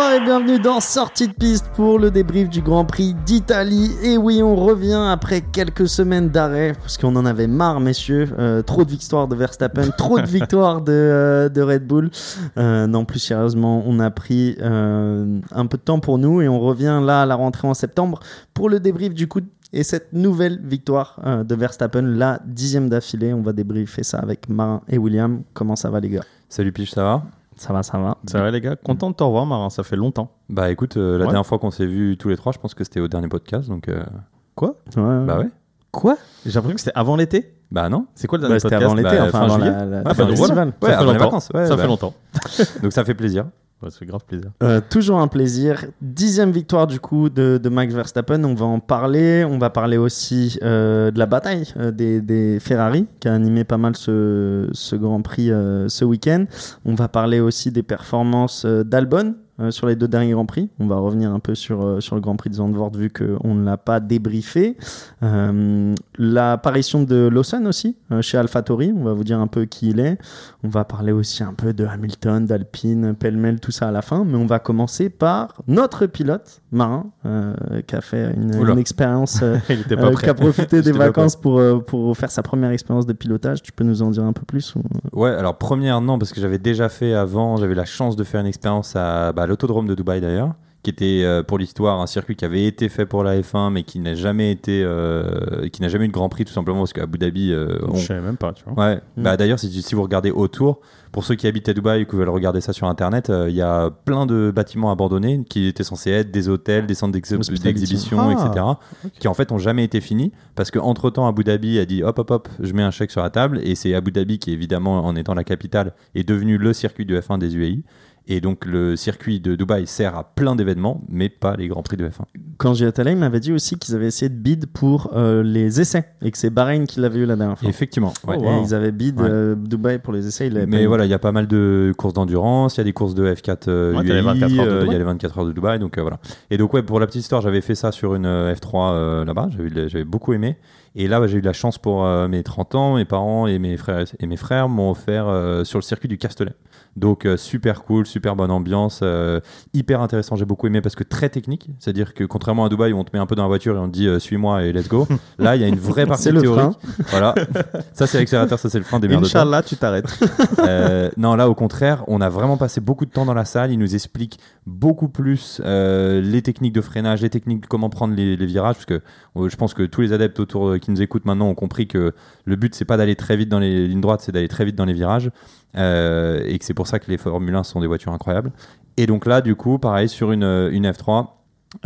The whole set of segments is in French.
Bonsoir et bienvenue dans Sortie de piste pour le débrief du Grand Prix d'Italie. Et oui, on revient après quelques semaines d'arrêt parce qu'on en avait marre, messieurs. Euh, trop de victoires de Verstappen, trop de victoires de, euh, de Red Bull. Euh, non, plus sérieusement, on a pris un peu de temps pour nous et on revient là à la rentrée en septembre pour le débrief du coup et cette nouvelle victoire euh, de Verstappen, la dixième d'affilée. On va débriefer ça avec Marin et William. Comment ça va les gars? Salut Piche, ça va? Ça va, ça va. Ça va les gars Content de te revoir Marin, ça fait longtemps. Bah écoute, euh, la Ouais. dernière fois qu'on s'est vus tous les trois, je pense que c'était au dernier podcast, donc euh, Quoi? Ouais, bah ouais. Quoi? J'ai l'impression que c'était avant l'été Bah non. C'est quoi le Bah, dernier c'était podcast? avant l'été, bah, enfin fin avant juillet. la, la- Ouais, fin bah, du voilà. festival. Ouais, Ça fait avant les longtemps. vacances, ouais, ça bah. fait longtemps. Donc ça fait plaisir. Ouais, c'est grave plaisir. Euh, toujours un plaisir. Dixième victoire du coup de, de Max Verstappen. On va en parler. On va parler aussi euh, de la bataille euh, des, des Ferrari qui a animé pas mal ce, ce Grand Prix euh, ce week-end. On va parler aussi des performances euh, d'Albon euh, sur les deux derniers Grands Prix. On va revenir un peu sur, euh, sur le Grand Prix de Zandvoort vu qu'on ne l'a pas débriefé. Euh, L'apparition de Lawson aussi chez AlphaTauri. On va vous dire un peu qui il est. On va parler aussi un peu de Hamilton, d'Alpine, pêle-mêle, tout ça à la fin. Mais on va commencer par notre pilote, Marin, euh, qui a fait une, expérience, euh, euh, qui a profité des vacances pour, euh, pour faire sa première expérience de pilotage. Tu peux nous en dire un peu plus ou- Ouais, alors première non, parce que j'avais déjà fait avant, j'avais la chance de faire une expérience à, bah, à l'autodrome de Dubaï d'ailleurs, qui était euh, pour l'histoire un circuit qui avait été fait pour la F1, mais qui n'a jamais été, euh, qui n'a jamais eu de Grand Prix tout simplement parce qu'à Abu Dhabi, euh, on- Je savais même pas, tu vois. Ouais, Mm. bah d'ailleurs, si, si vous regardez autour, pour ceux qui habitent à Dubaï et qui veulent regarder ça sur internet, euh, il y a plein de bâtiments abandonnés qui étaient censés être des hôtels, des centres d'exhibition, Ah, etc., qui en fait ont jamais été finis parce qu'entre temps, Abu Dhabi a dit hop hop hop, je mets un chèque sur la table et c'est Abu Dhabi qui, évidemment, en étant la capitale, est devenu le circuit du F1 des UAE. Et donc le circuit de Dubaï sert à plein d'événements, mais pas les grands prix de F1. Quand j'y étais là, il m'avait dit aussi qu'ils avaient essayé de bid pour euh, les essais et que c'est Bahreïn qui l'avait eu la dernière fois. Effectivement. ouais. Oh, Et ils avaient bid Ouais. euh, Dubaï pour les essais. Ils Mais voilà, il y a pas mal de courses d'endurance, il y a des courses de F4 euh, Ouais, t'as les UAE, 24 heures de euh, il y a les 24 heures de Dubaï, donc euh, voilà. Et donc ouais, pour la petite histoire, j'avais fait ça sur une euh, F3 euh, là-bas, j'avais beaucoup aimé. Et là, bah, j'ai eu la chance pour euh, mes 30 ans, mes parents et mes frères et mes frères m'ont offert euh, sur le circuit du Castellet. Donc euh, super cool, super bonne ambiance, euh, hyper intéressant. J'ai beaucoup aimé parce que très technique, c'est-à-dire que contrairement à Dubaï où on te met un peu dans la voiture et on te dit euh, suis-moi et let's go. Là, il y a une vraie partie le théorique. Voilà, ça c'est l'accélérateur, ça c'est le frein des Inch'Allah, tu t'arrêtes. non, là, au contraire, on a vraiment passé beaucoup de temps dans la salle. Il nous explique beaucoup plus les techniques de freinage, les techniques de comment prendre les, les virages, parce que je pense que tous les adeptes autour qui nous écoutent maintenant ont compris que le but, c'est pas d'aller très vite dans les lignes droites, c'est d'aller très vite dans les virages, euh, et que c'est pour ça que les Formule 1 sont des voitures incroyables. Et donc là, du coup, pareil, sur une, une F3,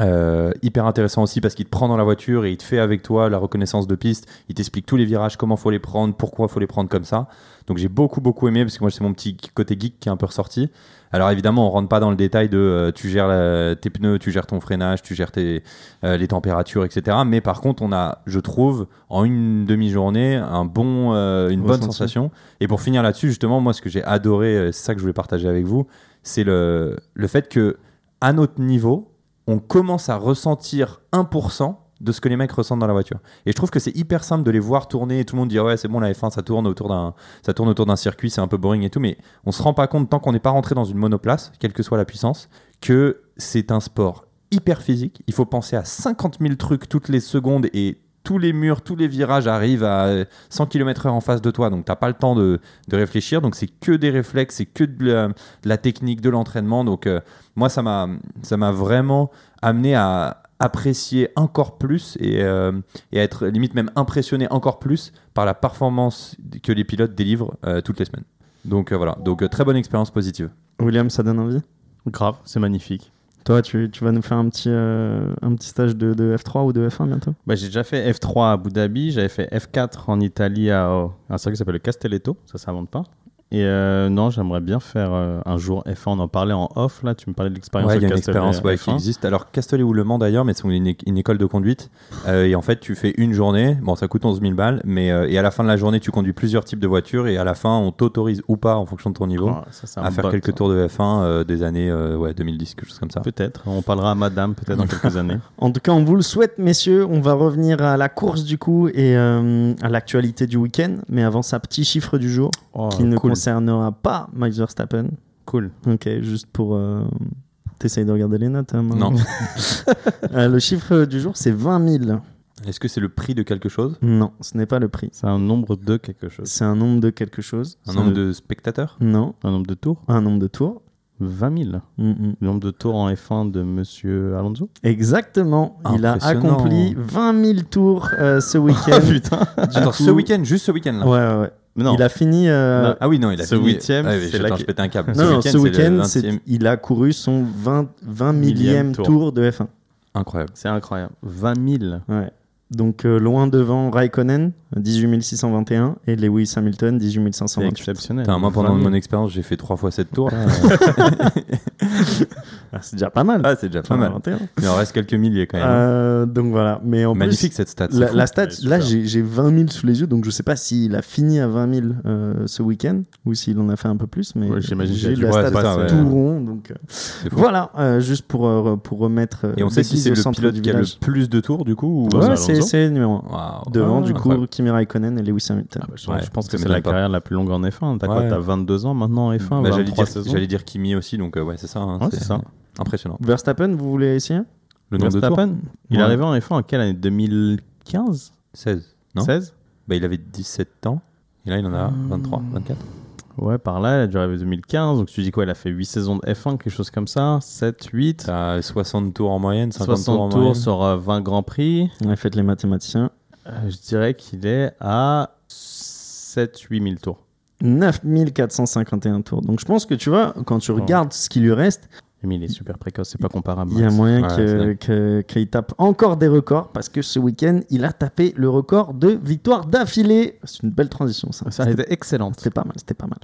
euh, hyper intéressant aussi parce qu'il te prend dans la voiture et il te fait avec toi la reconnaissance de piste. Il t'explique tous les virages, comment faut les prendre, pourquoi faut les prendre comme ça. Donc j'ai beaucoup beaucoup aimé parce que moi c'est mon petit côté geek qui est un peu ressorti. Alors évidemment on rentre pas dans le détail de euh, tu gères la- tes pneus, tu gères ton freinage, tu gères tes, euh, les températures, etc. Mais par contre on a, je trouve, en une demi-journée un bon, euh, une bonne sensation. Et pour finir là-dessus justement moi ce que j'ai adoré, c'est ça que je voulais partager avec vous, c'est le, le fait que à notre niveau on commence à ressentir 1% de ce que les mecs ressentent dans la voiture. Et je trouve que c'est hyper simple de les voir tourner et tout le monde dit ouais c'est bon la F1 ça tourne autour d'un ça tourne autour d'un circuit, c'est un peu boring et tout mais on se rend pas compte tant qu'on n'est pas rentré dans une monoplace, quelle que soit la puissance, que c'est un sport hyper physique, il faut penser à 50 000 trucs toutes les secondes et tous les murs, tous les virages arrivent à 100 km/h en face de toi, donc t'as pas le temps de, de réfléchir. Donc c'est que des réflexes, c'est que de la, technique, de l'entraînement. Donc euh, moi ça m'a vraiment amené à apprécier encore plus et, euh, et à être limite même impressionné encore plus par la performance que les pilotes délivrent euh, toutes les semaines. Donc euh, voilà, donc euh, très bonne expérience positive. William, ça donne envie? Grave, c'est magnifique. Toi, tu, tu vas nous faire un petit, euh, un petit stage de, de F3 ou de F1 bientôt? Bah, j'ai déjà fait F3 à Abu Dhabi, j'avais fait F4 en Italie à un circuit qui s'appelle le Castelletto, ça s'invente pas. Et euh, non, j'aimerais bien faire euh, un jour F1. On en parlait en off, là. Tu me parlais de l'expérience Ouais, il y a une expérience ouais, qui F1. existe. Alors, Castellet ou Le Mans d'ailleurs, mais c'est une, école de conduite. Euh, et en fait, tu fais une journée. Bon, ça coûte 11 000 balles. Mais, euh, et à la fin de la journée, tu conduis plusieurs types de voitures. Et à la fin, on t'autorise ou pas, en fonction de ton niveau, Oh, ça, un à faire bot, quelques ça. tours de F1 euh, des années euh, ouais, 2010, quelque chose comme ça. Peut-être. On parlera à madame peut-être dans quelques années. En tout cas, on vous le souhaite, messieurs. On va revenir à la course du coup et euh, à l'actualité du week-end. Mais avant ça, petit chiffre du jour Oh, qui ne cool. Concernera pas Max Verstappen. Cool. Ok, juste pour, euh, T'essayes de regarder les notes hein, Non. Euh, le chiffre du jour, c'est 20 000. Est-ce que c'est le prix de quelque chose? Non, ce n'est pas le prix. C'est un nombre de quelque chose. C'est un nombre de quelque chose. Un nombre le- de spectateurs? Non, Un nombre de tours? Un nombre de tours. 20 000. Mm, mm. Le nombre de tours en F1 de Monsieur Alonso? Exactement. Il a accompli 20 000 tours euh, ce week-end. putain Attends, coup- ce week-end, juste ce week-end là Ouais, ouais, ouais. Non, Il a fini. euh. Ah oui, non, il a Ce fini. huitième, c'est attends, je un câble. Non, non, ce week-end, 20e. c'est- il a couru son 20, 20 Millième millième tour. tour de F1. Incroyable. c'est incroyable. 20 000. Ouais. Donc euh, loin devant Raikkonen, 18 621, et Lewis Hamilton, 18 C'est 528. exceptionnel. Putain, moi, pendant 20 000. mon expérience, j'ai fait trois fois cette tour. Ah, c'est déjà pas mal. ah, c'est déjà pas mal. 21. Il en reste quelques milliers quand même. Euh, donc voilà. Mais en Magnifique plus, cette stat. c'est la, fou. la stat, Ouais, super. là j'ai j'ai 20 000 sous les yeux, donc je sais pas s'il a fini à 20 000 euh, ce week-end ou s'il en a fait un peu plus, mais Ouais, j'imagine j'ai qu'il a la dû stat ouais. tout rond. Donc euh, C'est fou. voilà, euh, juste pour, euh, pour remettre. euh, Et on sait si c'est au le centre pilote du qui a le plus de tours du coup ou Ouais, Alonso c'est c'est le numéro 1. Waouh. Devant, Ah, du coup, incroyable. Kimi Raikkonen et Lewis Hamilton. Ah bah, je, Ouais, je pense que c'est la pas. carrière la plus longue en F1. T'as quoi. T'as 22 ans maintenant en F1 Bah, j'allais 23 dire, saisons j'allais dire Kimi aussi, donc euh, ouais, c'est ça. hein, Ouais, c'est ça. Impressionnant. Verstappen, vous voulez essayer? Le de Verstappen, il est arrivé en F1 en quelle année? 2015 16. Non 16 Bah, il avait 17 ans. Et là, il en a 23, 24. Ouais, par là, il a dû arriver 2015. Donc tu dis quoi Il a fait 8 saisons de F1, quelque chose comme ça 7, 8 T'as 60 tours en moyenne, 50 tours en 60 tours moyenne. sur euh, 20 grands prix. Ouais, Faites les mathématiciens. Euh, je dirais qu'il est à 7-8 000 tours. 9451 tours. Donc je pense que tu vois, quand tu regardes ce qui lui reste, Mais il est super précoce, c'est pas comparable. il y a moyen Ouais, qu'il tape encore des records parce que ce week-end, il a tapé le record de victoires d'affilée. C'est une belle transition, ça. Ça a été excellente. C'était pas mal, c'était pas mal.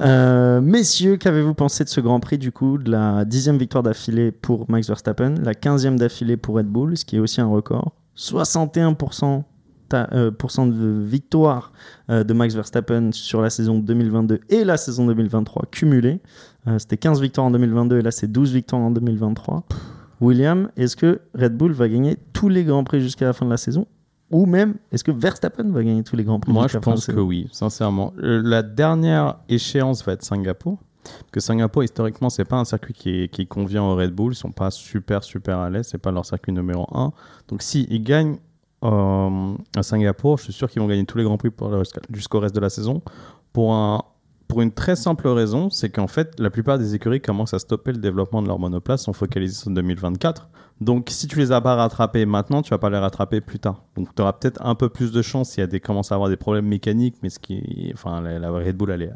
Euh, messieurs, qu'avez-vous pensé de ce Grand Prix du coup, de la dixième victoire d'affilée pour Max Verstappen, la quinzième d'affilée pour Red Bull, ce qui est aussi un record, 61% ta- euh, pourcent de victoire euh, de Max Verstappen sur la saison 2022 et la saison 2023 cumulée. Euh, C'était 15 victoires en 2022 et là c'est 12 victoires en 2023. William, est-ce que Red Bull va gagner tous les Grands Prix jusqu'à la fin de la saison? Ou même est-ce que Verstappen va gagner tous les Grands Prix Moi, je pense que oui, sincèrement. Euh, la dernière échéance va être Singapour. Parce que Singapour, historiquement, c'est pas un circuit qui, est- qui convient au Red Bull. Ils sont pas super, super à l'aise. C'est pas leur circuit numéro 1. Donc, si ils gagnent euh, à Singapour, je suis sûr qu'ils vont gagner tous les Grands Prix jusqu'au reste de la saison. Pour, un, pour une très simple raison, c'est qu'en fait, la plupart des écuries commencent à stopper le développement de leur monoplace, sont focalisées sur 2024. Donc, si tu les as pas rattrapés maintenant, tu vas pas les rattraper plus tard. Donc, tu auras peut-être un peu plus de chance s'il y a des commence à avoir des problèmes mécaniques, mais ce qui, enfin, la, Red Bull,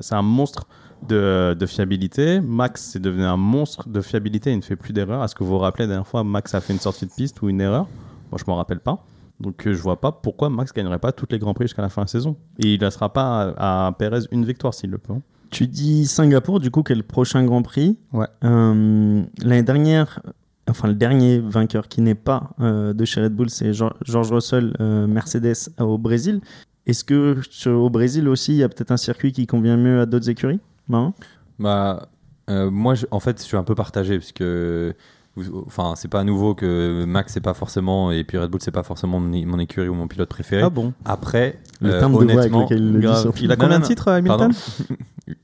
c'est un monstre de, de fiabilité. Max, c'est devenu un monstre de fiabilité. Il ne fait plus d'erreurs. Est-ce que vous vous rappelez la dernière fois, Max a fait une sortie de piste ou une erreur? Moi, je m'en rappelle pas. Donc, euh, je vois pas pourquoi Max gagnerait pas toutes les grands prix jusqu'à la fin de la saison. Et il ne laissera pas à, à Perez une victoire s'il le peut. hein. Tu dis Singapour, du coup, quel est le prochain Grand Prix? Ouais. Euh, L'année dernière, enfin le dernier vainqueur qui n'est pas euh, de chez Red Bull, c'est Geor- George Russell, euh, Mercedes au Brésil. Est-ce que sur- au Brésil aussi, il y a peut-être un circuit qui convient mieux à d'autres écuries? Bah, euh, moi, je- en fait, je suis un peu partagé parce que, enfin, c'est pas nouveau que Max c'est pas forcément et puis Red Bull c'est pas forcément mon, mon écurie ou mon pilote préféré. Ah bon? Après, Le euh, de honnêtement, lequel il le dit Grave. Il a combien de titres, Hamilton?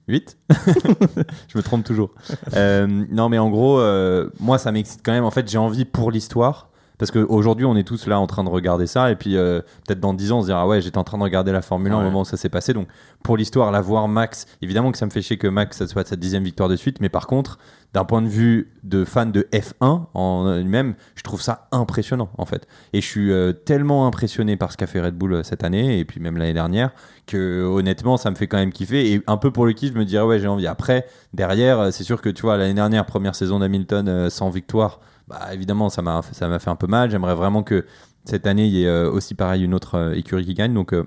8 Je me trompe toujours. Euh, non, mais en gros, euh, moi, ça m'excite quand même. En fait, j'ai envie pour l'histoire. Parce qu'aujourd'hui, on est tous là en train de regarder ça. Et puis, euh, peut-être dans 10 ans, on se dira, ah ouais, j'étais en train de regarder la Formule 1 au moment où ça s'est passé. Donc, pour l'histoire, la voir Max, évidemment que ça me fait chier que Max, ça soit sa dixième victoire de suite. Mais par contre, d'un point de vue de fan de F1 en lui-même, je trouve ça impressionnant, en fait. Et je suis euh, tellement impressionné par ce qu'a fait Red Bull euh, cette année, et puis même l'année dernière, que honnêtement, ça me fait quand même kiffer. Et un peu pour le kiff, je me dirais, ouais, j'ai envie. Après, derrière, c'est sûr que tu vois, l'année dernière, première saison d'Hamilton sans victoire, bah évidemment, ça m'a ça m'a fait un peu mal. J'aimerais vraiment que cette année, il y ait euh, aussi pareil une autre euh, écurie qui gagne. Donc, euh,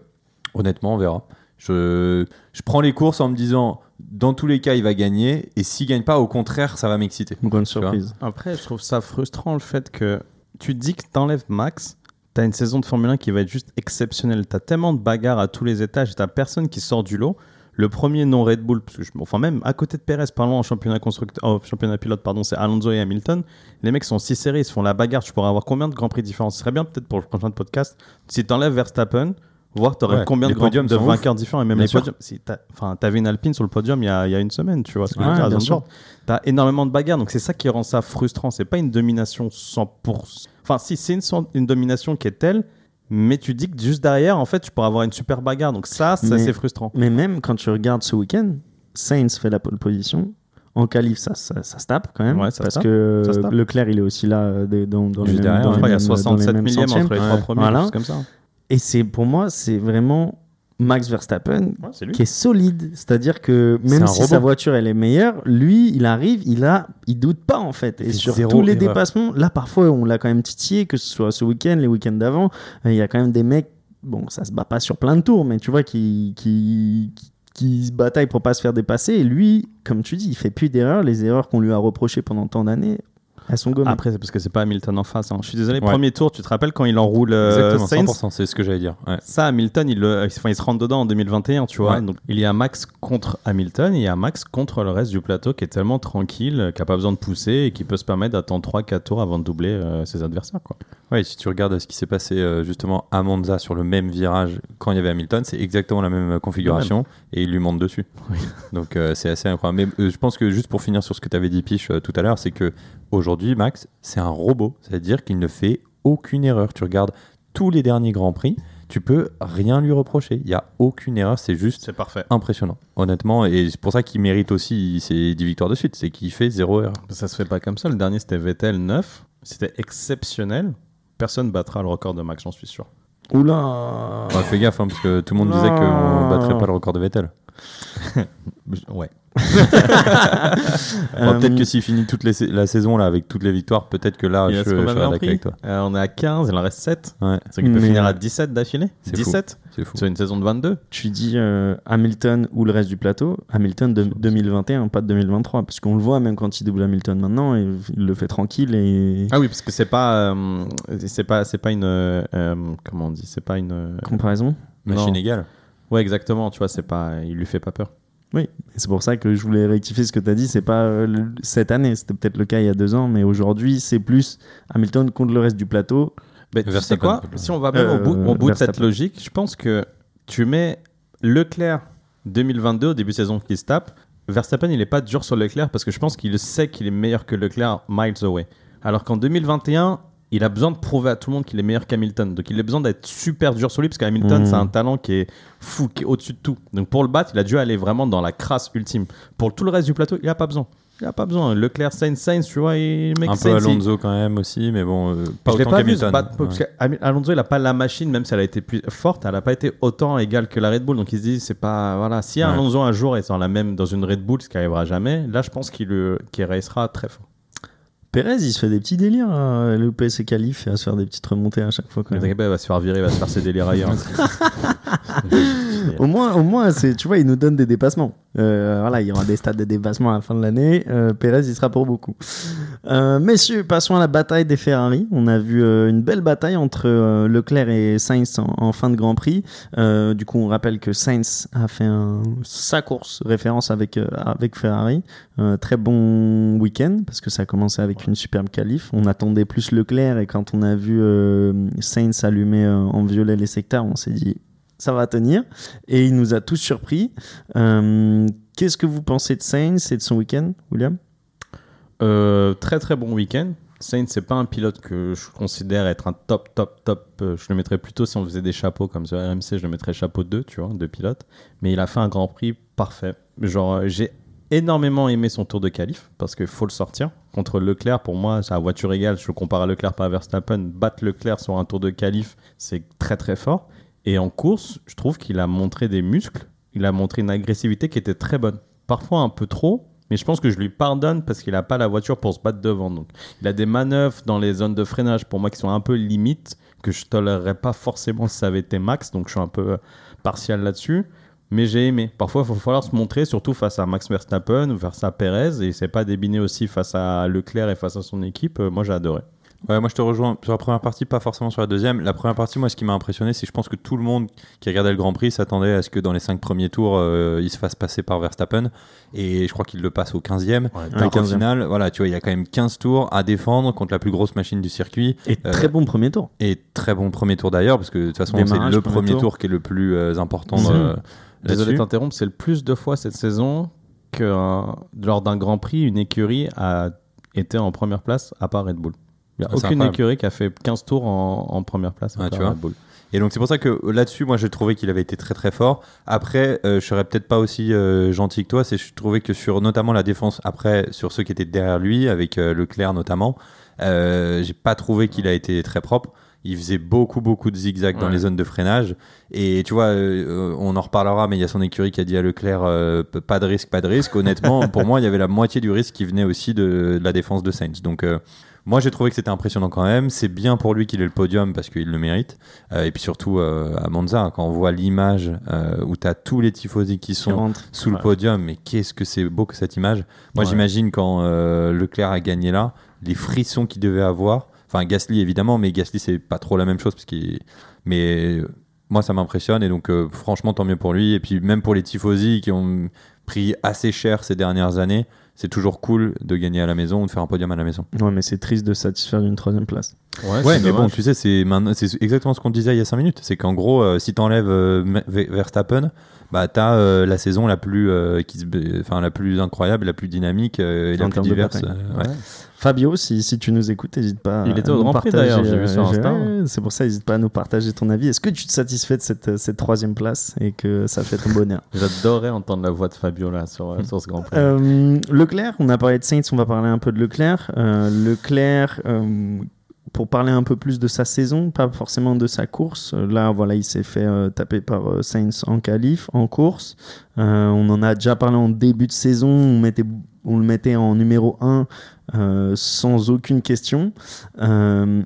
honnêtement, on verra. Je, je prends les courses en me disant, dans tous les cas, il va gagner. Et s'il gagne pas, au contraire, ça va m'exciter. Bonne surprise. Après, je trouve ça frustrant le fait que tu te dis que t'enlèves Max, t'as une saison de Formule 1 qui va être juste exceptionnelle. T'as tellement de bagarres à tous les étages, t'as personne qui sort du lot. Le premier non Red Bull, parce que je- enfin même à côté de Perez, parlons en championnat constructeur, oh, championnat pilote, pardon, c'est Alonso et Hamilton. Les mecs sont si serrés, ils se font la bagarre. Tu pourrais avoir combien de grands prix différents Ce serait bien peut-être pour le prochain podcast si t'enlèves Verstappen. voir t'aurais Ouais, combien de, podiums de vainqueurs différents. Et même Bien les podiums. Si enfin, t'avais une Alpine sur le podium il y a, il y a une semaine, tu vois ce que je veux dire. T'as énormément de bagarres, donc c'est ça qui rend ça frustrant. C'est pas une domination 100%. Enfin, si c'est une, une domination qui est telle, mais tu dis que juste derrière, en fait, tu pourras avoir une super bagarre. Donc ça, ça c'est frustrant. Mais même quand tu regardes ce week-end, Sainz fait la pole position. En qualif, ça, ça, ça se tape quand même. Ouais, parce que. Leclerc, il est aussi là euh, dans, dans les Juste mêmes, derrière, dans les qu'il y a mêmes- dans les 67 mêmes millièmes entre les trois premiers, Voilà. comme ça. Et c'est pour moi, c'est vraiment Max Verstappen Ouais, qui est solide. C'est-à-dire que même si robot. sa voiture elle est meilleure, lui, il arrive, il a, il doute pas en fait. Et sur tous les erreur. dépassements, là parfois on l'a quand même titillé, que ce soit ce week-end, les week-ends d'avant, il y a quand même des mecs, bon, ça se bat pas sur plein de tours, mais tu vois, qui, qui, qui, qui se bataillent pour pas se faire dépasser. Et lui, comme tu dis, il fait plus d'erreurs. Les erreurs qu'on lui a reprochées pendant tant d'années, elles sont gommées. Après, c'est parce que c'est pas Hamilton en face. hein. Je suis désolé, Ouais. premier tour, tu te rappelles quand il enroule euh, Exactement, Sainz 100%, c'est ce que j'allais dire. Ouais. Ça, Hamilton, il, le- enfin, il se rentre dedans en 2021, tu vois. Ouais. Donc, il y a Max contre Hamilton, et il y a Max contre le reste du plateau qui est tellement tranquille, euh, qui n'a pas besoin de pousser et qui peut se permettre d'attendre 3-4 tours avant de doubler euh, ses adversaires. Quoi. Ouais, si tu regardes ce qui s'est passé euh, justement à Monza sur le même virage quand il y avait Hamilton, c'est exactement la même euh, configuration et il lui monte dessus. Oui. Donc euh, c'est assez incroyable. Mais euh, je pense que juste pour finir sur ce que tu avais dit, Piche, euh, tout à l'heure, c'est que aujourd'hui, Max, c'est un robot. C'est-à-dire qu'il ne fait aucune erreur. Tu regardes tous les derniers Grands Prix, tu peux rien lui reprocher. Il n'y a aucune erreur, c'est juste C'est parfait. impressionnant, honnêtement. Et c'est pour ça qu'il mérite aussi ses 10 victoires de suite. C'est qu'il fait zéro erreur. Ça se fait pas comme ça. Le dernier, c'était Vettel 9. C'était exceptionnel. Personne battra le record de Max, j'en suis sûr. Oula Ouais, fais gaffe, hein, parce que tout le monde disait qu'on battrait pas le record de Vettel. Ouais. Bon, peut-être Euh, que s'il finit toute les la saison là avec toutes les victoires, peut-être que là Il je, je serai d'accord avec toi. Euh, On est à 15, il en reste 7. Ouais, C'est qu'il peut Mais- finir à 17 d'affilée C'est 17 c'est fou. Sur une saison de 22 tu dis euh, Hamilton ou le reste du plateau, Hamilton de 2021, pas de 2023, parce qu'on le voit même quand il double Hamilton maintenant, et il le fait tranquille et Ah oui, parce que c'est pas, euh, c'est pas, c'est pas une, euh, euh, comment on dit, c'est pas une. euh, comparaison? Machine Non. égale. Ouais, exactement. Tu vois, c'est pas, il lui fait pas peur. Oui, et c'est pour ça que je voulais rectifier ce que tu as dit. C'est pas euh, cette année, c'était peut-être le cas il y a deux ans, mais aujourd'hui c'est plus Hamilton contre le reste du plateau. Mais tu sais Verstappen, quoi. Si on va même Euh, au bout, au bout de cette logique, je pense que tu mets Leclerc 2022 au début de saison qui se tape. Verstappen, il est pas dur sur Leclerc parce que je pense qu'il sait qu'il est meilleur que Leclerc miles away. Alors qu'en 2021, il a besoin de prouver à tout le monde qu'il est meilleur qu'Hamilton. Donc il a besoin d'être super dur sur lui parce qu'Hamilton, Mhm. c'est un talent qui est fou, qui est au-dessus de tout. Donc pour le battre, il a dû aller vraiment dans la crasse ultime. Pour tout le reste du plateau, il a pas besoin. Il a pas besoin. Leclerc, Sainz, Sainz, tu vois, il Un peu il- Alonso quand même aussi, mais bon, euh, pas je autant pas vu se qu'Hamilton. Ouais. Alonso il a pas la machine même si elle a été plus forte elle a pas été autant égale que la Red Bull donc il se dit c'est pas voilà si Ouais. Alonso un jour est dans la même dans une Red Bull ce qui arrivera jamais là je pense qu'il le- qu'il racera très fort Pérez, il se fait des petits délires ses qualifs et à se faire des petites remontées à chaque fois. Quand même. pas, il va se faire virer il va se faire ses délires ailleurs Au moins, au moins c'est, tu vois, il nous donne des dépassements. Euh, voilà, il y aura des stades de dépassement à la fin de l'année. Euh, Pérez, il sera pour beaucoup. Euh, messieurs, passons à la bataille des Ferrari. On a vu une belle bataille entre Leclerc et Sainz en, en fin de Grand Prix. Du coup, on rappelle que Sainz a fait un- sa course référence avec, avec Ferrari. Très bon week-end parce que ça a commencé avec une superbe qualif. On attendait plus Leclerc et quand on a vu euh, Sainz allumer euh, en violet les secteurs, on s'est dit ça va tenir. Et il nous a tous surpris. Euh, Qu'est-ce que vous pensez de Sainz et de son week-end, William? Très très bon week-end Sainz c'est pas un pilote que je considère être un top top top je le mettrais plutôt si on faisait des chapeaux comme sur RMC je le mettrais chapeau 2 tu vois de pilote mais il a fait un Grand Prix parfait genre j'ai énormément aimé son tour de qualif parce qu'il faut le sortir contre Leclerc pour moi c'est la voiture égale je compare à Leclerc pas à Verstappen battre Leclerc sur un tour de qualif c'est très très fort et en course je trouve qu'il a montré des muscles il a montré une agressivité qui était très bonne parfois un peu trop mais je pense que je lui pardonne parce qu'il n'a pas la voiture pour se battre devant. Donc, il a des manœuvres dans les zones de freinage pour moi qui sont un peu limites, que je tolérerais pas forcément si ça avait été max. Donc, je suis un peu euh, partial là-dessus. Mais j'ai aimé. Parfois, il va falloir se montrer, surtout face à Max Verstappen ou face à Perez. Et c'est pas débiner aussi face à Leclerc et face à son équipe. Euh, moi, j'ai adoré. Ouais, moi je te rejoins sur la première partie, pas forcément sur la deuxième. La première partie, moi ce qui m'a impressionné, c'est que je pense que tout le monde qui regardait le Grand Prix s'attendait à ce que dans les cinq premiers tours, euh, il se fasse passer par Verstappen. Et je crois qu'il le passe au 15e. Donc au 15e. final, voilà, tu vois, il y a quand même 15 tours à défendre contre la plus grosse machine du circuit. Et Euh, très bon premier tour. Et très bon premier tour d'ailleurs, parce que de toute façon, c'est le premier premier tour. tour. qui est le plus euh, important. Désolé de t'interrompre, c'est le plus de fois cette saison que euh, lors d'un Grand Prix, une écurie a été en première place à part Red Bull. Il n'y a Ah, aucune écurie qui a fait 15 tours en, en première place à part tu. Red Bull. Et donc c'est pour ça que là-dessus, moi, j'ai trouvé qu'il avait été très très fort. Après, euh, je serais peut-être pas aussi euh, gentil que toi. C'est je trouvais que sur notamment la défense, après sur ceux qui étaient derrière lui, avec euh, Leclerc notamment, j'ai pas trouvé qu'il a été très propre. Il faisait beaucoup beaucoup de zigzags dans les zones de freinage. Et tu vois, euh, on en reparlera, mais il y a son écurie qui a dit à Leclerc euh, pas de risque, pas de risque. Honnêtement, pour moi, il y avait la moitié du risque qui venait aussi de, de la défense de Sainz. Donc euh, moi, j'ai trouvé que c'était impressionnant quand même. C'est bien pour lui qu'il ait le podium parce qu'il le mérite. Euh, et puis surtout euh, à Monza, quand on voit l'image euh, où tu as tous les tifosi qui sont rentre. sous le podium, mais qu'est-ce que c'est beau que cette image. Moi, Ouais. j'imagine quand Leclerc a gagné là, les frissons qu'il devait avoir. Enfin, Gasly évidemment, mais Gasly c'est pas trop la même chose parce qu'il. Mais euh, moi, ça m'impressionne et donc euh, franchement, tant mieux pour lui. Et puis même pour les tifosi qui ont pris assez cher ces dernières années, c'est toujours cool de gagner à la maison ou de faire un podium à la maison. Ouais, mais c'est triste de satisfaire d'une troisième place. Ouais, Ouais, mais bon, tu sais, c'est maintenant- c'est exactement ce qu'on disait il y a 5 minutes. C'est qu'en gros, euh, si t'enlèves euh, Verstappen, bah t'as euh, la saison la plus, euh, qui enfin la plus incroyable, la plus dynamique euh, et la En plus termes de diverse. euh. Ouais. Fabio, si, si tu nous écoutes, n'hésite pas. Il à était au nous Grand Prix, partager, d'ailleurs, j'ai vu sur euh, Insta. C'est pour ça, n'hésite pas à nous partager ton avis. Est-ce que tu te satisfais de cette, cette troisième place et que ça fait ton bonheur? J'adorais entendre la voix de Fabio là sur, sur ce Grand Prix. Euh, Leclerc, on a parlé de Saints, on va parler un peu de Leclerc. Euh, Leclerc, euh, pour parler un peu plus de sa saison, pas forcément de sa course. Là, voilà, il s'est fait euh, taper par euh, Sainz en qualif, en course. Euh, on en a déjà parlé en début de saison. On, mettait, on le mettait en numéro 1 euh, sans aucune question. Euh,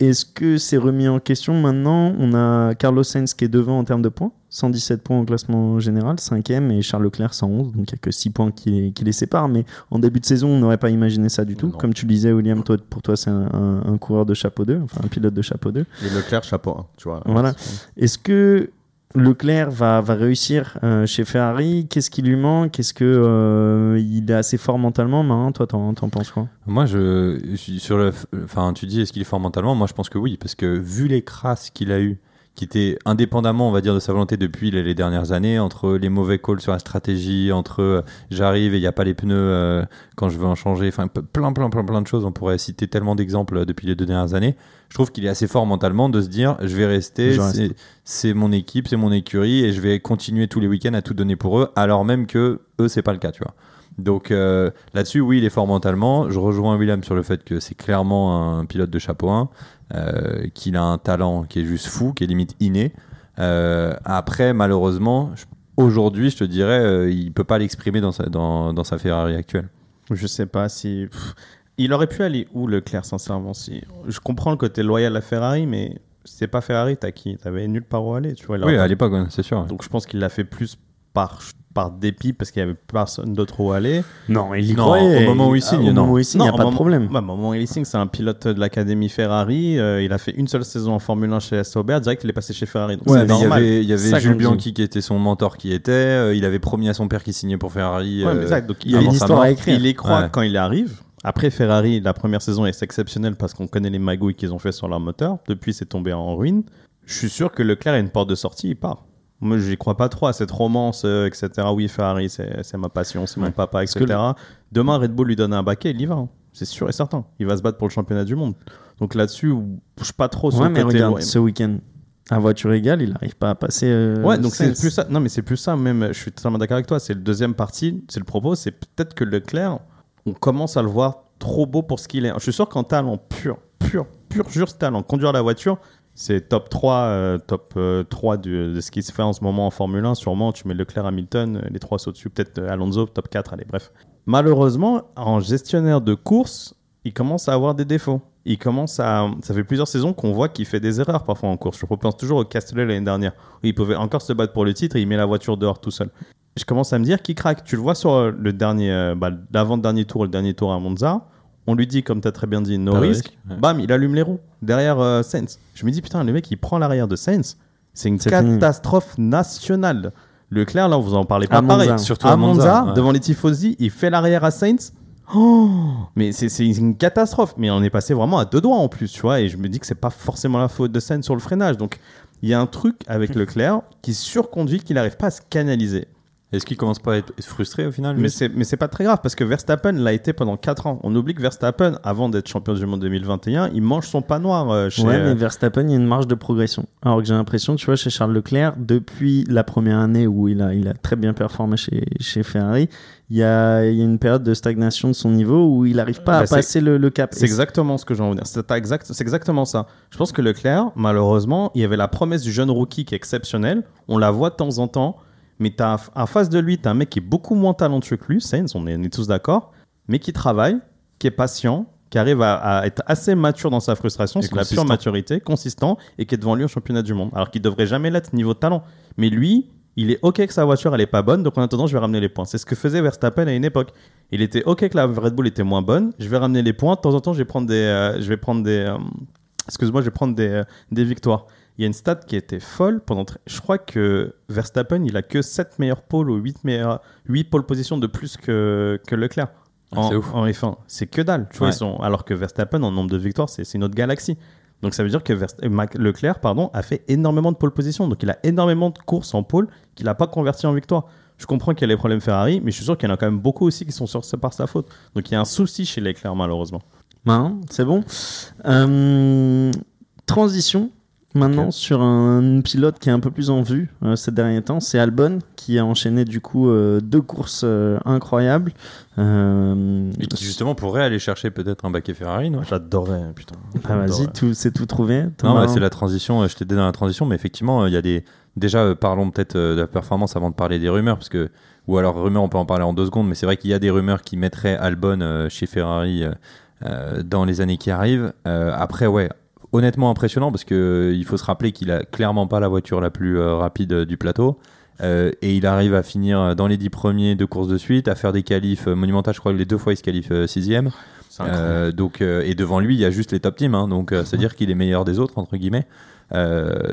Est-ce que c'est remis en question maintenant? On a Carlos Sainz qui est devant en termes de points, 117 points au classement général, 5e, et Charles Leclerc 111, donc il n'y a que 6 points qui les, qui les séparent. Mais en début de saison, on n'aurait pas imaginé ça du tout. Non. Comme tu le disais, William, toi, pour toi, c'est un, un- un coureur de chapeau 2, enfin un pilote de chapeau 2. Et Leclerc, chapeau 1, tu vois. Voilà. Est-ce que Leclerc va, va réussir euh, chez Ferrari. Qu'est-ce qui lui manque? Est-ce que euh, il est assez fort mentalement toi, t'en penses quoi? Moi, je, sur le, enfin, tu dis est-ce qu'il est fort mentalement? Moi, je pense que oui, parce que vu les crasses qu'il a eu, qui étaient indépendamment, on va dire, de sa volonté depuis les, les dernières années, entre les mauvais calls sur la stratégie, entre euh, j'arrive et il n'y a pas les pneus euh, quand je veux en changer, enfin, plein, plein, plein, plein de choses. On pourrait citer tellement d'exemples euh, depuis les deux dernières années. Je trouve qu'il est assez fort mentalement de se dire je vais rester, Je c'est mon équipe, c'est mon écurie et je vais continuer tous les week-ends à tout donner pour eux, alors même que eux, c'est pas le cas, tu vois. Donc euh, là-dessus, oui, il est fort mentalement. Je rejoins William sur le fait que c'est clairement un pilote de chapeau 1, euh, qu'il a un talent qui est juste fou, qui est limite inné. Euh, après, malheureusement, aujourd'hui, je te dirais, il peut pas l'exprimer dans sa, dans, dans sa Ferrari actuelle. Je sais pas si. pff, il aurait pu aller où Leclerc, sincèrement si... Je comprends le côté loyal à Ferrari, mais c'est pas Ferrari, t'as qui T'avais nulle part où aller, tu vois. Oui, à l'époque, ouais, c'est sûr. Donc je pense qu'il l'a fait plus par, par dépit parce qu'il y avait personne d'autre où aller. Non, il y Non, croyait. au moment où il Ah, signe, Au non. moment où il signe, il n'y a pas de problème. Ouais, au moment où il signe, c'est un pilote de l'académie Ferrari. euh, il a fait une seule saison en Formule 1 chez Sauber. Direct, il est passé chez Ferrari. Donc Ouais, il y avait, il y avait Ça Jules. Bianchi qui était son mentor qui était. euh, il avait promis à son père qui signait pour Ferrari. Ouais, euh, exact. Donc, Il y a une histoire à écrire. Il y croit Ouais. quand il arrive. Après, Ferrari, la première saison est exceptionnelle parce qu'on connaît les magouilles qu'ils ont fait sur leur moteur. Depuis, c'est tombé en ruine. Je suis sûr que Leclerc a une porte de sortie, il part. Moi, j'y crois pas trop à cette romance, euh, etc. Oui, Ferrari, c'est ma passion, c'est mon papa, etc. Demain, Red Bull lui donne un baquet, il y va. hein. C'est sûr et certain. Il va se battre pour le championnat du monde. Donc là-dessus, je suis pas trop sur Ouais, mais regarde, loin. ce week-end, à voiture égale, il n'arrive pas à passer. euh, Ouais, donc c'est plus ça. Non, mais c'est plus ça même. Je suis totalement d'accord avec toi. C'est le deuxième parti. C'est le propos. C'est peut-être que Leclerc, on commence à le voir trop beau pour ce qu'il est. Je suis sûr qu'en talent pur, pur, pur, juste talent, conduire la voiture, c'est top 3, euh, top euh, 3 de, de ce qui se fait en ce moment en Formule 1. Sûrement, tu mets Leclerc, Hamilton, euh, les trois sauts dessus. Peut-être euh, Alonso, top 4. Allez, bref. Malheureusement, en gestionnaire de course, il commence à avoir des défauts. Il commence à. Ça fait plusieurs saisons qu'on voit qu'il fait des erreurs parfois en course. Je repense toujours au Castellet l'année dernière, où il pouvait encore se battre pour le titre et il met la voiture dehors tout seul. Je commence à me dire qu'il craque. Tu le vois sur euh, le dernier, euh, bah, l'avant-dernier tour, le dernier tour à Monza. On lui dit, comme tu as très bien dit, no Pas risque, ouais. Bam, il allume les roues derrière euh, Sainz. Je me dis, putain, le mec, il prend l'arrière de Sainz. C'est une C'est fini. catastrophe nationale. Leclerc, là, vous en parlez pas À pareil. Monza. Surtout à à Monza, Monza, ouais. devant les tifosi, il fait l'arrière à Sainz. Oh mais c'est c'est une catastrophe. Mais on est passé vraiment à deux doigts en plus, tu vois. Et je me dis que c'est pas forcément la faute de Sainz sur le freinage. Donc, il y a un truc avec Leclerc qui surconduit qu'il n'arrive pas à se canaliser. Est-ce qu'il commence pas à être frustré au final lui Mais c'est mais c'est pas très grave parce que Verstappen l'a été pendant 4 ans. On oublie que Verstappen, avant d'être champion du monde 2021, il mange son pain noir euh, chez. Ouais, mais Verstappen, il y a une marge de progression. Alors que j'ai l'impression, tu vois, chez Charles Leclerc, depuis la première année où il a, il a très bien performé chez, chez Ferrari, il y, a, il y a une période de stagnation de son niveau où il n'arrive pas Bah, à passer le, le cap. C'est exactement ce que j'en veux dire. C'est exact, c'est exactement ça. Je pense que Leclerc, malheureusement, il y avait la promesse du jeune rookie qui est exceptionnel. On la voit de temps en temps, mais t'as en face de lui, tu as un mec qui est beaucoup moins talentueux que lui, Sainz, on est, on est tous d'accord, mais qui travaille, qui est patient, qui arrive à, à être assez mature dans sa frustration, c'est la pure maturité, consistant, et qui est devant lui au championnat du monde. Alors qu'il devrait jamais l'être niveau talent. Mais lui, il est OK que sa voiture, elle est pas bonne, donc en attendant, je vais ramener les points. C'est ce que faisait Verstappen à une époque. Il était OK que la Red Bull était moins bonne, je vais ramener les points, de temps en temps, je vais prendre des... euh, je vais prendre des euh, excuse-moi, je vais prendre des, euh, des victoires. Il y a une stat qui était folle pendant. Je crois que Verstappen, il a que 7 meilleurs pôles ou 8, meilleurs, 8 pôles position de plus que, que Leclerc. Ah, En, c'est ouf. en F1, c'est que dalle. Tu vois, Ouais. ils sont, alors que Verstappen, en nombre de victoires, c'est c'est une autre galaxie. Donc ça veut dire que Verst- euh, Leclerc pardon, a fait énormément de pole position. Donc il a énormément de courses en pôle qu'il n'a pas converti en victoire. Je comprends qu'il y a les problèmes Ferrari, mais je suis sûr qu'il y en a quand même beaucoup aussi qui sont sur par sa faute. Donc il y a un souci chez Leclerc, malheureusement. Hein, c'est bon. Euh, transition maintenant sur un pilote qui est un peu plus en vue euh, ces derniers temps. C'est Albon qui a enchaîné du coup euh, deux courses euh, incroyables. Euh, Et qui justement pourrait aller chercher peut-être un baquet Ferrari, non? J'adorais, putain. ah, vas-y, tout, c'est tout trouvé. Non, ouais, c'est la transition. euh, Je t'aidais dans la transition, mais effectivement, euh, il y a des. Déjà, euh, parlons peut-être euh, de la performance avant de parler des rumeurs, parce que ou alors rumeurs, on peut en parler en deux secondes, mais c'est vrai qu'il y a des rumeurs qui mettraient Albon euh, chez Ferrari euh, euh, dans les années qui arrivent. Euh, après, ouais, honnêtement impressionnant, parce que euh, il faut se rappeler qu'il a clairement pas la voiture la plus euh, rapide euh, du plateau. Euh, et il arrive à finir dans les dix premiers de courses de suite, à faire des qualifs monumentales. Je crois que les deux fois il se qualifie euh, sixième. C'est incroyable. Euh, donc, euh, et devant lui, il y a juste les top teams. hein, donc, c'est-à-dire qu'il est meilleur des autres, entre guillemets.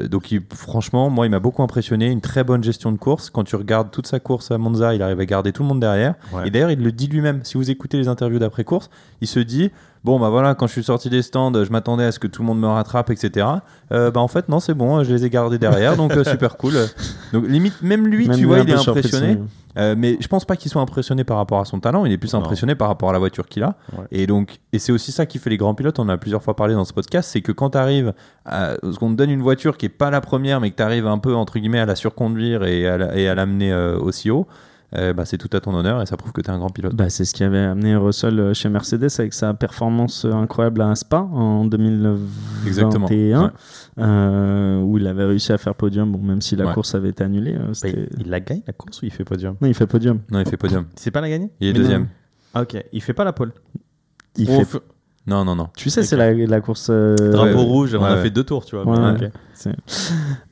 Donc, il- franchement, moi, il m'a beaucoup impressionné. Une très bonne gestion de course. Quand tu regardes toute sa course à Monza, il arrive à garder tout le monde derrière. Ouais. Et d'ailleurs, il le dit lui-même. Si vous écoutez les interviews d'après-course, il se dit Bon, bah voilà, quand je suis sorti des stands, je m'attendais à ce que tout le monde me rattrape, etc. Euh, bah, en fait, non, c'est bon, je les ai gardés derrière. donc, euh, super cool. Donc, limite, même lui, Même tu lui, vois, il est impressionné. Euh, mais je pense pas qu'il soit impressionné par rapport à son talent, il est plus Non. impressionné par rapport à la voiture qu'il a. Ouais. Et donc, et c'est aussi ça qui fait les grands pilotes. On en a plusieurs fois parlé dans ce podcast, c'est que quand tu arrives, à, qu'on te donne une voiture qui est pas la première, mais que tu arrives un peu entre guillemets à la surconduire et à, la- et à l'amener aussi haut, euh, bah, c'est tout à ton honneur et ça prouve que tu es un grand pilote. Bah, c'est ce qui avait amené Russell euh, chez Mercedes avec sa performance euh, incroyable à Spa en 2021, Exactement. Ouais. euh, où il avait réussi à faire podium, bon, même si la Ouais. course avait été annulée. euh, Bah, il, la gagne la course ou il fait podium? Non, il fait podium. Non, il fait podium. C'est pas la gagner Il est Mais deuxième. Ah, ok, il fait pas la pole. Il On fait... fait- Non, non, non. Tu sais, c'est la, la course. euh, Drapeau ouais. rouge, on Ouais, a ouais. fait deux tours, tu vois. Ouais, mais ouais. ok. c'est-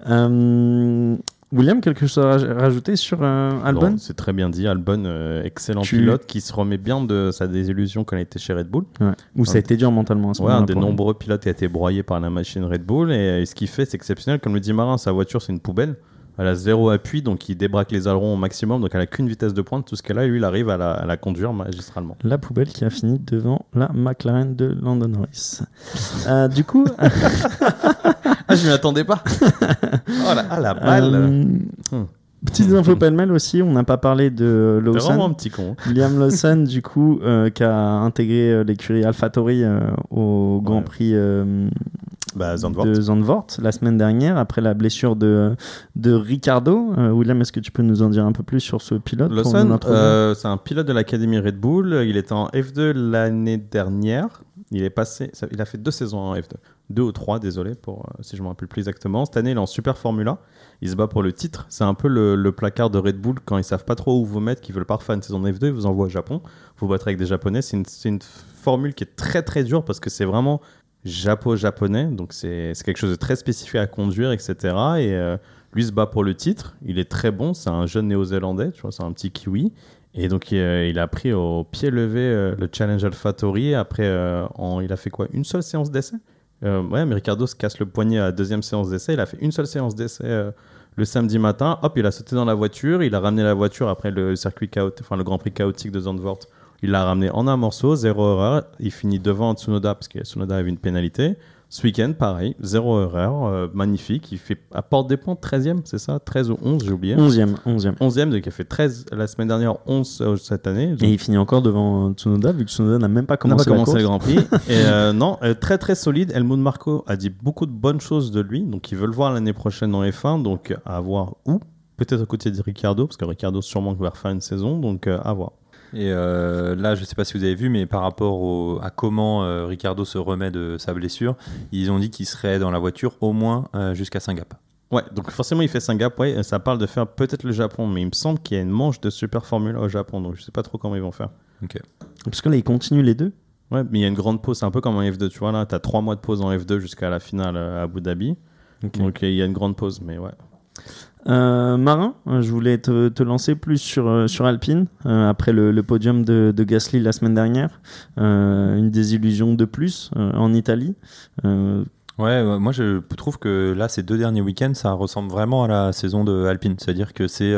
Euh, William, quelque chose à raj- rajouter sur euh, Albon C'est très bien dit. Albon, euh, excellent Tu- pilote qui se remet bien de sa désillusion quand il était chez Red Bull. Ouais. Ou ça a été dur mentalement à ce Ouais, un moment-là des nombreux pilotes qui a été broyé par la machine Red Bull. Et, et ce qu'il fait, c'est exceptionnel. Comme le dit Marin, sa voiture, c'est une poubelle. Elle a zéro appui, donc il débraque les ailerons au maximum. Donc elle a qu'une vitesse de pointe. Tout ce qu'elle a, lui, il arrive à la, à la conduire magistralement. La poubelle qui a fini devant la McLaren de Landon Norris. Euh, du coup, Ah, je m'y attendais pas. oh la, ah, la balle. euh, Hmm. petites infos pêle-mêle aussi. On n'a pas parlé de C'est vraiment un Lawson. petit con. Liam Lawson, du coup, euh, qui a intégré euh, l'écurie AlphaTauri euh, au Grand Ouais. Prix euh, Bah, Zandvoort. de Zandvoort la semaine dernière, après la blessure de, de Ricardo. Euh, William, est-ce que tu peux nous en dire un peu plus sur ce pilote pour Lawson, euh, c'est un pilote de l'académie Red Bull. Il était en F2 l'année dernière. Il est passé, ça- il a fait deux saisons en F2, deux ou trois, désolé pour euh, si je me rappelle plus exactement. Cette année, il est en Super Formula. Il se bat pour le titre. C'est un peu le, placard de Red Bull quand ils savent pas trop où vous mettre, qu'ils veulent pas refaire une saison de F2, ils vous envoient au Japon. Vous battrez avec des Japonais. C'est une, formule qui est très très dure parce que c'est vraiment japo-japonais. Donc c'est quelque chose de très spécifique à conduire, etc. Et euh, lui se bat pour le titre. Il est très bon. C'est un jeune néo-zélandais, tu vois, c'est un petit kiwi. Et donc, il, euh, a pris au pied levé le challenge AlphaTauri. Après, il a fait quoi? Une seule séance d'essai? Ouais, mais Ricardo se casse le poignet à la deuxième séance d'essai. Il a fait une seule séance d'essai euh, le samedi matin. Hop, il a sauté dans la voiture. Il a ramené la voiture après le circuit chaotique, enfin le Grand Prix chaotique de Zandvoort. Il l'a ramené en un morceau, zéro erreur. Il finit devant Tsunoda parce que Tsunoda avait une pénalité. Ce week-end, pareil, zéro erreur, euh, magnifique. Il fait à porte des ponts 13e, c'est ça? 13 ou 11, j'ai oublié. 11e, 11e. 11e, donc il a fait 13 la semaine dernière, 11 euh, cette année. Donc, Et il finit encore devant euh, Tsunoda, vu que Tsunoda n'a même pas commencé, pas commencé le. Grand Prix. et non, très très solide. Helmut Marco a dit beaucoup de bonnes choses de lui, donc il veut le voir l'année prochaine en F1, donc à voir où. Peut-être à côté de Ricardo, parce que Ricardo sûrement va refaire une saison, donc à voir. Et euh, là, je ne sais pas si vous avez vu, mais par rapport au- à comment euh, Ricardo se remet de sa blessure, ils ont dit qu'il serait dans la voiture au moins euh, jusqu'à Singapour. Ouais, donc forcément il fait Singapour, ouais, ça parle de faire peut-être le Japon, mais il me semble qu'il y a une manche de Super Formula au Japon, donc je sais pas trop comment ils vont faire. Parce que là, ils continuent les deux. Ouais, mais il y a une grande pause, c'est un peu comme en F2, tu vois, là, tu as trois mois de pause en F2 jusqu'à la finale à Abu Dhabi. Ok. Donc il y a une grande pause, mais ouais. Euh, Marin, je voulais te, te lancer plus sur, euh, sur Alpine, euh, après le, podium de, Gasly la semaine dernière. Euh, une désillusion de plus en Italie. Ouais, moi je trouve que là, ces deux derniers week-ends, ça ressemble vraiment à la saison de Alpine. C'est-à-dire que c'est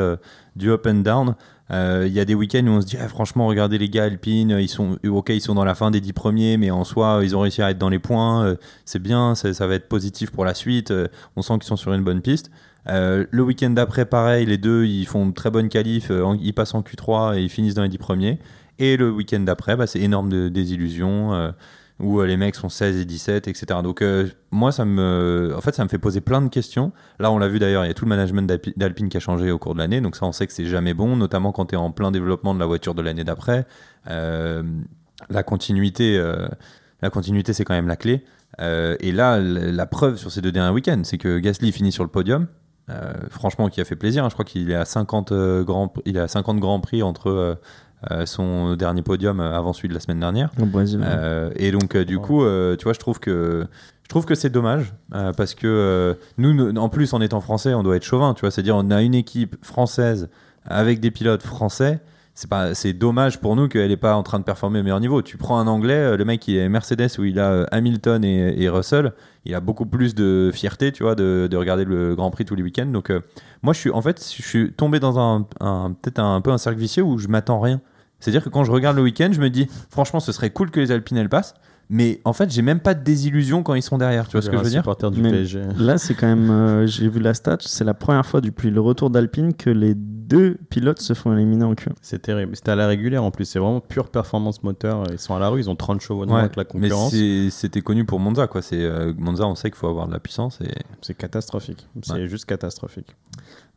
du up and down. Il y a des week-ends où on se dit, Ah, franchement, regardez les gars Alpine, ils sont, ok, ils sont dans la fin des 10 premiers, mais en soi, ils ont réussi à être dans les points. c'est bien, ça, va être positif pour la suite. on sent qu'ils sont sur une bonne piste. Euh, le week-end d'après, pareil, les deux, ils font une très bonne qualif, euh, ils passent en Q3 et ils finissent dans les 10 premiers. Et le week-end d'après, bah, c'est énorme de désillusion. euh, où les mecs sont 16 et 17, etc. Donc moi, ça me, en fait, ça me fait poser plein de questions. Là, on l'a vu d'ailleurs, il y a tout le management d'Alpi- d'Alpine qui a changé au cours de l'année, donc ça, on sait que c'est jamais bon, notamment quand tu es en plein développement de la voiture de l'année d'après. La continuité, la continuité, c'est quand même la clé. Et là, la preuve sur ces deux derniers week-ends, c'est que Gasly finit sur le podium. Euh, franchement, qui a fait plaisir. hein. Je crois qu'il est à 50 euh, grands, il est à 50 grands prix entre euh, euh, son dernier podium avant celui de la semaine dernière. Euh, et donc, euh, du coup, euh, tu vois, je trouve que je trouve que c'est dommage euh, parce que euh, nous, nous- en plus, en étant français, on doit être chauvin. Tu vois, c'est-à-dire, on a une équipe française avec des pilotes français. C'est pas, c'est dommage pour nous qu'elle n'est pas en train de performer au meilleur niveau. Tu prends un anglais, euh, le mec qui est Mercedes où il a euh, Hamilton et, Russell, il a beaucoup plus de fierté, tu vois, de, de regarder le Grand Prix tous les week-ends. Donc, euh, moi, je suis, en fait, je suis tombé dans un, un- peut-être un, peu un cercle vicieux où je m'attends rien. C'est-à-dire que quand je regarde le week-end, je me dis, franchement, ce serait cool que les Alpines elles passent. Mais en fait, j'ai même pas de désillusion quand ils sont derrière. Tu vois ce que je veux dire supporter du Mais- PSG. Là, c'est quand même. euh, J'ai vu la stat, c'est la première fois depuis le retour d'Alpine que les deux pilotes se font éliminer en Q1. C'est terrible. C'était à la régulière en plus. C'est vraiment pure performance moteur. Ils sont à la rue. Ils ont 30 chevaux de moins Ouais, que la mais concurrence. c'est- c'était connu pour Monza, quoi. C'est euh, Monza, on sait qu'il faut avoir de la puissance et C'est catastrophique. C'est Ouais. juste catastrophique.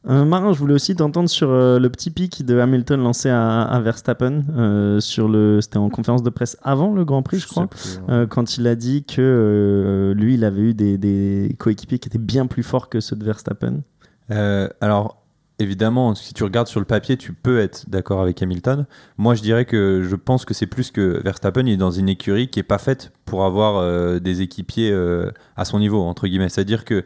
Euh, Marin, je voulais aussi t'entendre sur euh, le petit pic de Hamilton lancé à, à Verstappen. euh, sur le, C'était en conférence de presse avant le Grand Prix, je, crois. plus. quand il a dit que lui, il avait eu des, des coéquipiers qui étaient bien plus forts que ceux de Verstappen. Alors, évidemment, si tu regardes sur le papier, tu peux être d'accord avec Hamilton. Moi, je dirais que je pense que c'est plus que Verstappen, il est dans une écurie qui est pas faite pour avoir euh, des équipiers euh, à son niveau, entre guillemets. C'est-à-dire que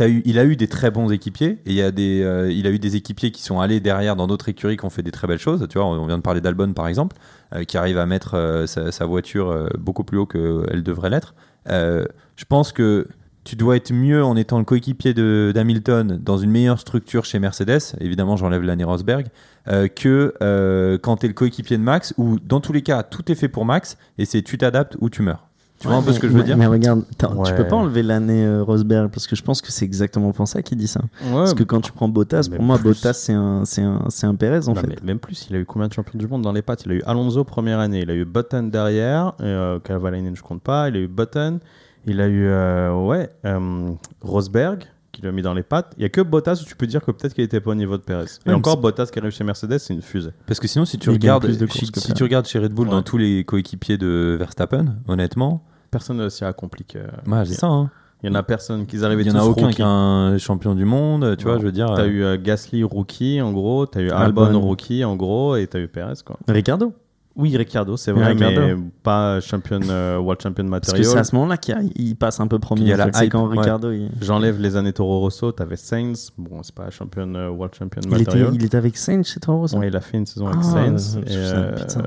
il a eu des très bons équipiers et il, y euh, a eu des équipiers qui sont allés derrière dans d'autres écuries qui ont fait des très belles choses. Tu vois, on vient de parler d'Albon par exemple, euh, qui arrive à mettre euh, sa, voiture beaucoup plus haut qu'elle devrait l'être. Je pense que tu dois être mieux en étant le coéquipier de- d'Hamilton dans une meilleure structure chez Mercedes, évidemment j'enlève l'année Rosberg, que quand tu es le coéquipier de Max, où dans tous les cas tout est fait pour Max, et c'est tu t'adaptes ou tu meurs. Tu vois un peu ce que je veux mais, dire Mais regarde, attends, tu Ouais. peux pas enlever l'année euh, Rosberg parce que je pense que c'est exactement pour ça qu'il dit ça. parce que quand tu prends Bottas, pour moi, plus. Bottas c'est un, c'est un, c'est un Perez en Non, fait. mais même plus, il a eu combien de champions du monde dans les pattes? Il a eu Alonso première année, il a eu Button derrière, euh, Kovalainen je compte pas, il a eu Button, il a eu euh, ouais, euh, Rosberg qui l'a mis dans les pattes. Il y a que Bottas où tu peux dire que peut-être qu'il était pas au niveau de Perez. Et encore Bottas qui arrive chez Mercedes, c'est une fusée. Parce que sinon, si tu regardes, si, tu regardes chez Red Bull Ouais. dans tous les coéquipiers de Verstappen, honnêtement, Personne ne aussi accompli que. ouais, c'est ça. hein. Il y en a personne qui arrivaient Il y en a aucun qui est un champion du monde, tu vois, je veux dire. T'as euh, eu euh, Gasly rookie en gros, t'as eu Albon, Albon. rookie en gros, et t'as eu Perez quoi. Ricardo Oui, Ricardo, c'est Oui, vrai, Ricciardo. mais pas champion, euh, World Champion Parce que Material. c'est à ce moment-là qu'il passe un peu premier. Il y a la hype, quand ouais. Ricardo, il... J'enlève les années Toro Rosso, t'avais Sainz, bon, c'est pas champion, euh, World Champion Material. il était avec Sainz chez Toro Rosso. Il a fait une saison avec Ah, Sainz. euh, euh,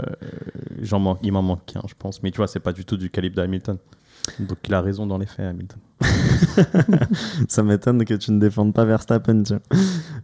j'en manque, il m'en manque qu'un, je pense. Mais tu vois, c'est pas du tout du calibre d'Hamilton. Donc il a raison dans les faits, Hamilton. Ça m'étonne que tu ne défendes pas Verstappen.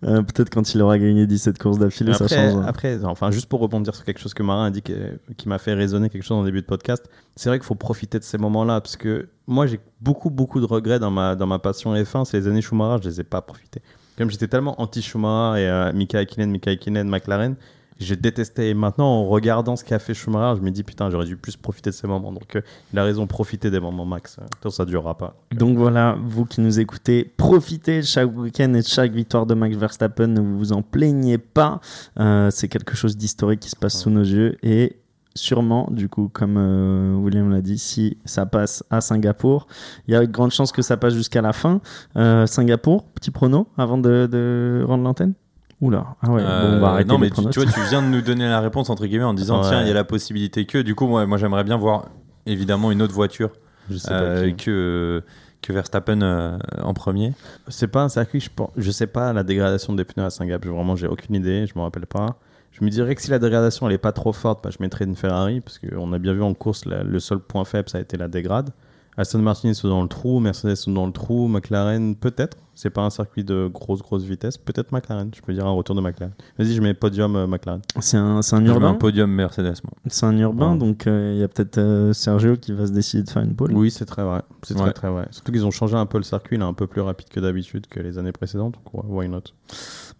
Euh, Peut-être quand il aura gagné 17 courses d'affilée, ça change. après, enfin, juste pour rebondir sur quelque chose que Marin a dit que- qui m'a fait résonner quelque chose en début de podcast, c'est vrai qu'il faut profiter de ces moments-là parce que moi j'ai beaucoup beaucoup de regrets dans ma dans ma passion F1, c'est les années Schumacher, je les ai pas profité. Comme j'étais tellement anti Schumacher et euh, Mika Hakkinen, Mika Hakkinen, McLaren, j'ai détesté. Et maintenant, en regardant ce qu'a fait Schumacher, je me dis putain, j'aurais dû plus profiter de ces moments. Donc, euh, il a raison, profitez des moments, Max. Sinon, ça durera pas. Donc voilà, vous qui nous écoutez, profitez de chaque week-end et de chaque victoire de Max Verstappen, ne vous en plaignez pas. Euh, c'est quelque chose d'historique qui se passe sous nos yeux et sûrement, du coup, comme euh, William l'a dit, si ça passe à Singapour, il y a de grandes chances que ça passe jusqu'à la fin. Euh, Singapour, petit prono avant de rendre l'antenne? Oula, ah ouais, bon, on va Euh, arrêter non, mais tu, vois, tu viens de nous donner la réponse entre guillemets en disant Ouais. tiens, il y a la possibilité que. Du coup, moi, moi j'aimerais bien voir évidemment une autre voiture Je sais euh, pas qui. que, que Verstappen euh, en premier. C'est pas un circuit, je, pense, je sais pas la dégradation des pneus à Singapour. Vraiment, j'ai aucune idée, je me rappelle pas. Je me dirais que si la dégradation elle est pas trop forte, bah, je mettrais une Ferrari parce qu'on a bien vu en course la- le seul point faible ça a été la dégrade. Aston Martin sont dans le trou, Mercedes sont dans le trou, McLaren peut-être. C'est pas un circuit de grosse grosse vitesse, peut-être McLaren. Je peux dire un retour de McLaren. Vas-y, je mets podium euh, McLaren. C'est un, c'est un Je mets un urbain, podium Mercedes. moi. c'est un urbain, Ouais. donc euh, il y a peut-être euh, Sergio qui va se décider de faire une pole. Oui, c'est très vrai. C'est Ouais. très très vrai. Surtout qu'ils ont changé un peu le circuit, il est un peu plus rapide que d'habitude que les années précédentes. Donc ouais, why not?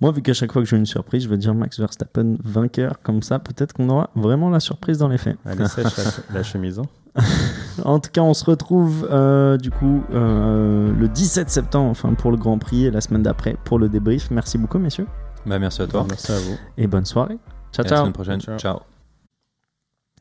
Moi, vu qu'à chaque fois que j'ai une surprise, je vais dire Max Verstappen vainqueur. Comme ça, peut-être qu'on aura vraiment la surprise dans les faits. Elle est sèche la, la chemise. hein. En tout cas, on se retrouve euh, du coup euh, le 17 septembre, enfin pour le Grand Prix et la semaine d'après pour le débrief. Merci beaucoup, messieurs, Bah, merci à toi. Merci à vous. et bonne soirée. Ciao, Et à la ciao. semaine prochaine. Ciao. ciao.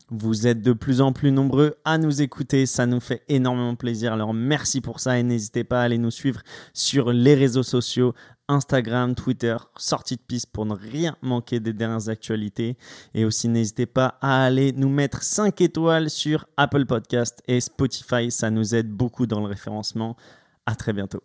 Vous êtes de plus en plus nombreux à nous écouter, ça nous fait énormément plaisir. Alors merci pour ça et n'hésitez pas à aller nous suivre sur les réseaux sociaux, Instagram, Twitter, sortie de piste pour ne rien manquer des dernières actualités. Et aussi n'hésitez pas à aller nous mettre 5 étoiles sur Apple Podcast et Spotify, ça nous aide beaucoup dans le référencement. À très bientôt.